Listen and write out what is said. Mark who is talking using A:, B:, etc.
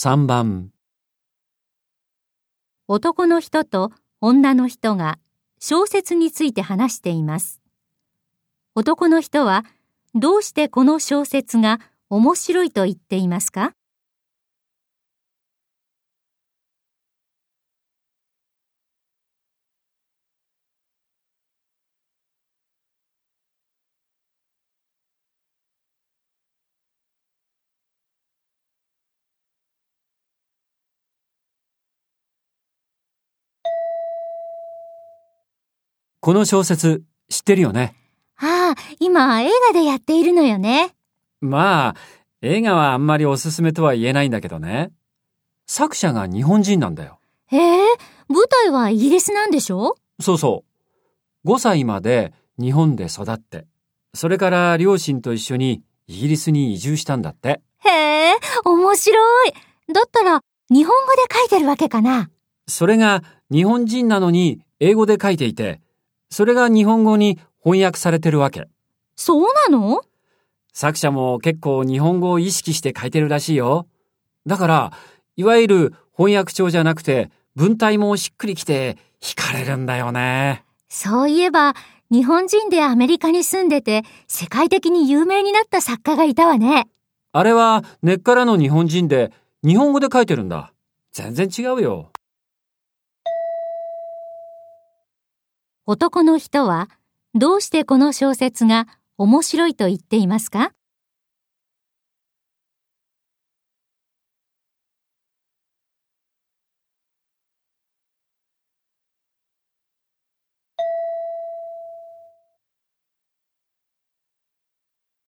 A: 3番
B: 男の人と女の人が小説について話しています。男の人はどうしてこの小説が面白いと言っていますか？
A: この小説知ってるよね？
B: ああ、今映画でやっているのよね。
A: まあ、映画はあんまりおすすめとは言えないんだけどね。作者が日本人なんだよ。
B: へえ、舞台はイギリスなんでしょ？
A: そうそう。5歳まで日本で育って、それから両親と一緒にイギリスに移住したんだって。
B: へえ、面白い。だったら日本語で書いてるわけかな。
A: それが日本人なのに英語で書いていて、それが日本語に翻訳されてるわけ。
B: そうなの？
A: 作者も結構日本語を意識して書いてるらしいよ。だから、いわゆる翻訳帳じゃなくて、文体もしっくりきて惹かれるんだよね。
B: そういえば、日本人でアメリカに住んでて世界的に有名になった作家がいたわね。
A: あれは根っからの日本人で日本語で書いてるんだ。全然違うよ。
B: 男の人はどうしてこの小説が面白いと言っていますか？